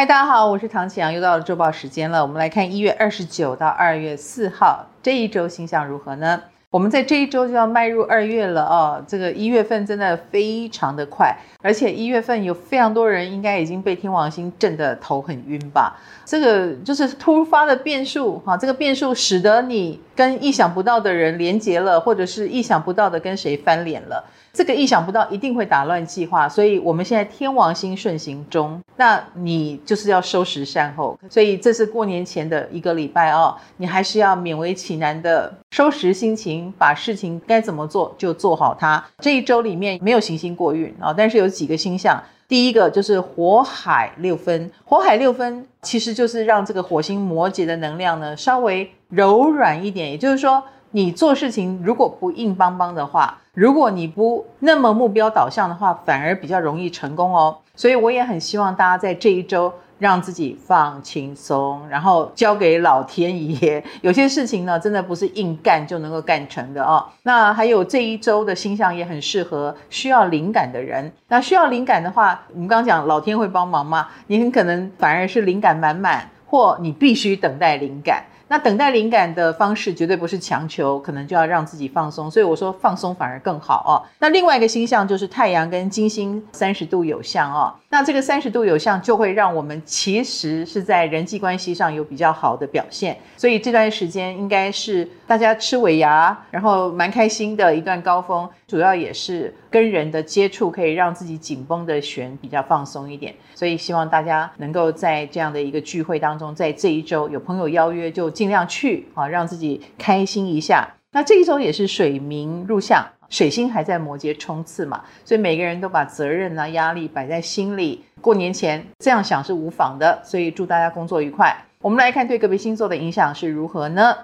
嗨，大家好，我是唐启阳，又到了周报时间了。我们来看一月二十九到二月四号这一周星象如何呢？我们在这一周就要迈入二月了哦，这个一月份真的非常的快，而且一月份有非常多人应该已经被天王星震得头很晕吧？这个就是突发的变数哈，这个变数使得你跟意想不到的人连结了，或者是意想不到的跟谁翻脸了。这个意想不到一定会打乱计划，所以我们现在天王星顺行中，那你就是要收拾善后。所以这是过年前的一个礼拜哦，你还是要勉为其难的收拾心情，把事情该怎么做就做好它。这一周里面没有行星过运啊，但是有几个星象，第一个就是火海六分，火海六分其实就是让这个火星摩羯的能量呢稍微柔软一点，也就是说。你做事情如果不硬邦邦的话，如果你不那么目标导向的话，反而比较容易成功哦。所以我也很希望大家在这一周让自己放轻松，然后交给老天爷。有些事情呢，真的不是硬干就能够干成的哦。那还有这一周的星象也很适合需要灵感的人。那需要灵感的话，我们刚刚讲老天会帮忙吗？你很可能反而是灵感满满，或你必须等待灵感。那等待灵感的方式绝对不是强求，可能就要让自己放松。所以我说放松反而更好哦。那另外一个星象就是太阳跟金星三十度有相哦。那这个三十度有相就会让我们其实是在人际关系上有比较好的表现。所以这段时间应该是大家吃尾牙，然后蛮开心的一段高峰。主要也是跟人的接触可以让自己紧绷的弦比较放松一点。所以希望大家能够在这样的一个聚会当中，在这一周有朋友邀约就。尽量去啊，让自己开心一下。那这一周也是水冥入相，水星还在摩羯冲刺嘛，所以每个人都把责任啊、压力摆在心里。过年前这样想是无妨的，所以祝大家工作愉快。我们来看对个别星座的影响是如何呢？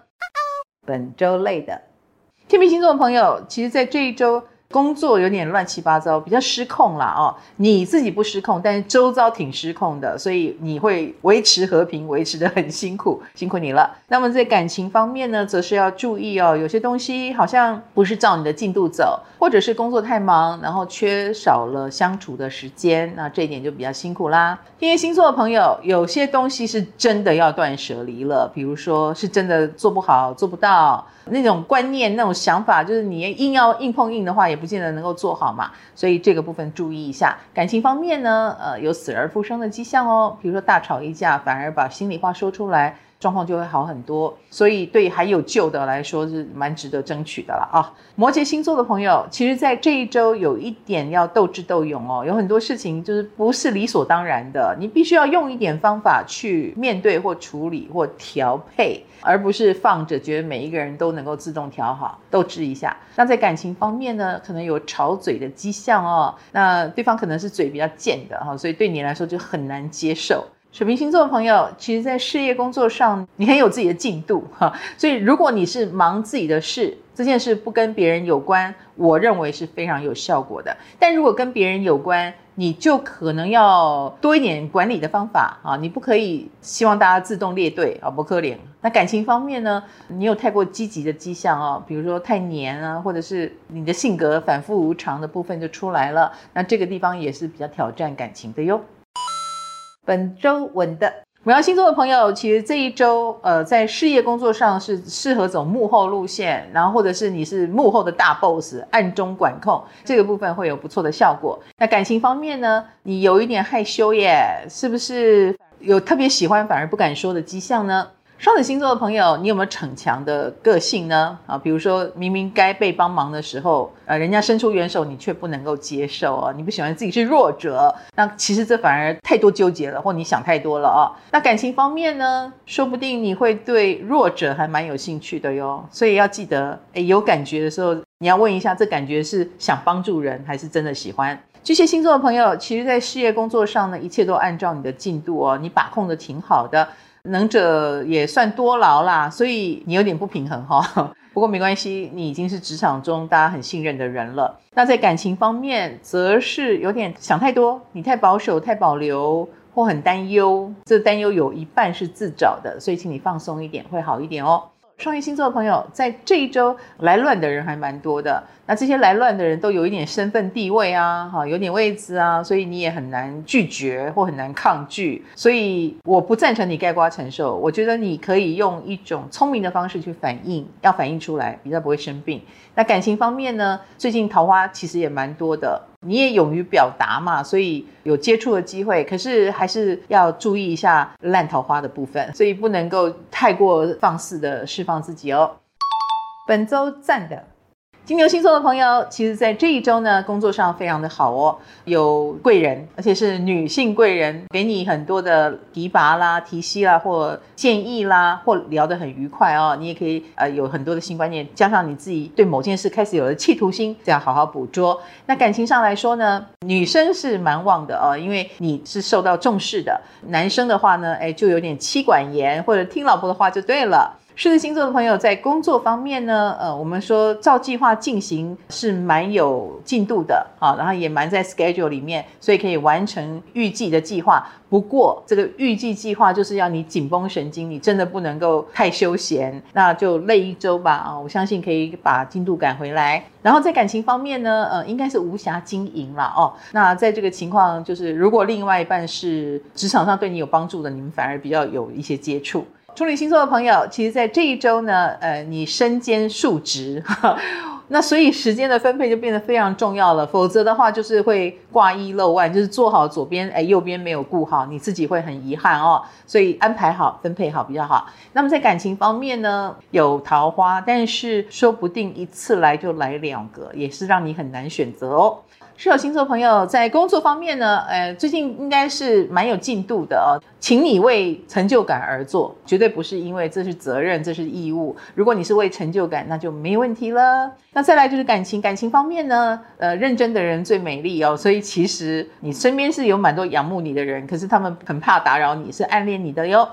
本周类的天秤星座的朋友，其实在这一周。工作有点乱七八糟，比较失控啦哦。你自己不失控，但是周遭挺失控的，所以你会维持和平，维持得很辛苦，辛苦你了。那么在感情方面呢，则是要注意哦，有些东西好像不是照你的进度走，或者是工作太忙，然后缺少了相处的时间，那这一点就比较辛苦啦。天蝎星座的朋友，有些东西是真的要断舍离了，比如说是真的做不好，做不到。那种观念、那种想法，就是你硬要硬碰硬的话，也不见得能够做好嘛。所以这个部分注意一下。感情方面呢，呃，有死而复生的迹象哦。比如说大吵一架，反而把心里话说出来。状况就会好很多，所以对还有救的来说是蛮值得争取的了啊。摩羯星座的朋友，其实，在这一周有一点要斗智斗勇哦，有很多事情就是不是理所当然的，你必须要用一点方法去面对或处理或调配，而不是放着觉得每一个人都能够自动调好，斗智一下。那在感情方面呢，可能有吵嘴的迹象哦，那对方可能是嘴比较贱的哈，所以对你来说就很难接受。水瓶星座的朋友，其实，在事业工作上，你很有自己的进度哈。所以，如果你是忙自己的事，这件事不跟别人有关，我认为是非常有效果的。但如果跟别人有关，你就可能要多一点管理的方法啊。你不可以希望大家自动列队啊，不可怜。那感情方面呢，你有太过积极的迹象啊，比如说太黏啊，或者是你的性格反复无常的部分就出来了。那这个地方也是比较挑战感情的哟。本周稳的我要星座的朋友，其实这一周，呃，在事业工作上是适合走幕后路线，然后或者是你是幕后的大 boss，暗中管控，这个部分会有不错的效果。那感情方面呢，你有一点害羞耶，是不是有特别喜欢反而不敢说的迹象呢？双子星座的朋友，你有没有逞强的个性呢？啊，比如说明明该被帮忙的时候，呃，人家伸出援手，你却不能够接受啊，你不喜欢自己是弱者，那其实这反而太多纠结了，或你想太多了啊。那感情方面呢，说不定你会对弱者还蛮有兴趣的哟，所以要记得，诶，有感觉的时候，你要问一下，这感觉是想帮助人，还是真的喜欢？巨蟹星座的朋友，其实在事业工作上呢，一切都按照你的进度哦，你把控的挺好的。能者也算多劳啦，所以你有点不平衡哈。不过没关系，你已经是职场中大家很信任的人了。那在感情方面，则是有点想太多，你太保守、太保留或很担忧。这担忧有一半是自找的，所以请你放松一点，会好一点哦。双鱼星座的朋友，在这一周来乱的人还蛮多的。那这些来乱的人都有一点身份地位啊，哈，有点位置啊，所以你也很难拒绝或很难抗拒。所以我不赞成你盖瓜承受，我觉得你可以用一种聪明的方式去反应，要反应出来，比较不会生病。那感情方面呢，最近桃花其实也蛮多的，你也勇于表达嘛，所以有接触的机会。可是还是要注意一下烂桃花的部分，所以不能够太过放肆的释放自己哦。本周赞的。金牛星座的朋友，其实，在这一周呢，工作上非常的好哦，有贵人，而且是女性贵人，给你很多的提拔啦、提携啦，或建议啦，或聊得很愉快哦。你也可以呃有很多的新观念，加上你自己对某件事开始有了企图心，这样好好捕捉。那感情上来说呢，女生是蛮旺的哦，因为你是受到重视的。男生的话呢，哎，就有点妻管严，或者听老婆的话就对了。狮子星座的朋友在工作方面呢，呃，我们说照计划进行是蛮有进度的啊，然后也蛮在 schedule 里面，所以可以完成预计的计划。不过这个预计计划就是要你紧绷神经，你真的不能够太休闲，那就累一周吧啊！我相信可以把进度赶回来。然后在感情方面呢，呃，应该是无暇经营了哦。那在这个情况，就是如果另外一半是职场上对你有帮助的，你们反而比较有一些接触。处女星座的朋友，其实，在这一周呢，呃，你身兼数职，那所以时间的分配就变得非常重要了。否则的话，就是会挂一漏万，就是做好左边，哎，右边没有顾好，你自己会很遗憾哦。所以安排好、分配好比较好。那么在感情方面呢，有桃花，但是说不定一次来就来两个，也是让你很难选择哦。射手星座朋友在工作方面呢，呃，最近应该是蛮有进度的哦。请你为成就感而做，绝对不是因为这是责任，这是义务。如果你是为成就感，那就没问题了。那再来就是感情，感情方面呢，呃，认真的人最美丽哦。所以其实你身边是有蛮多仰慕你的人，可是他们很怕打扰你，是暗恋你的哟。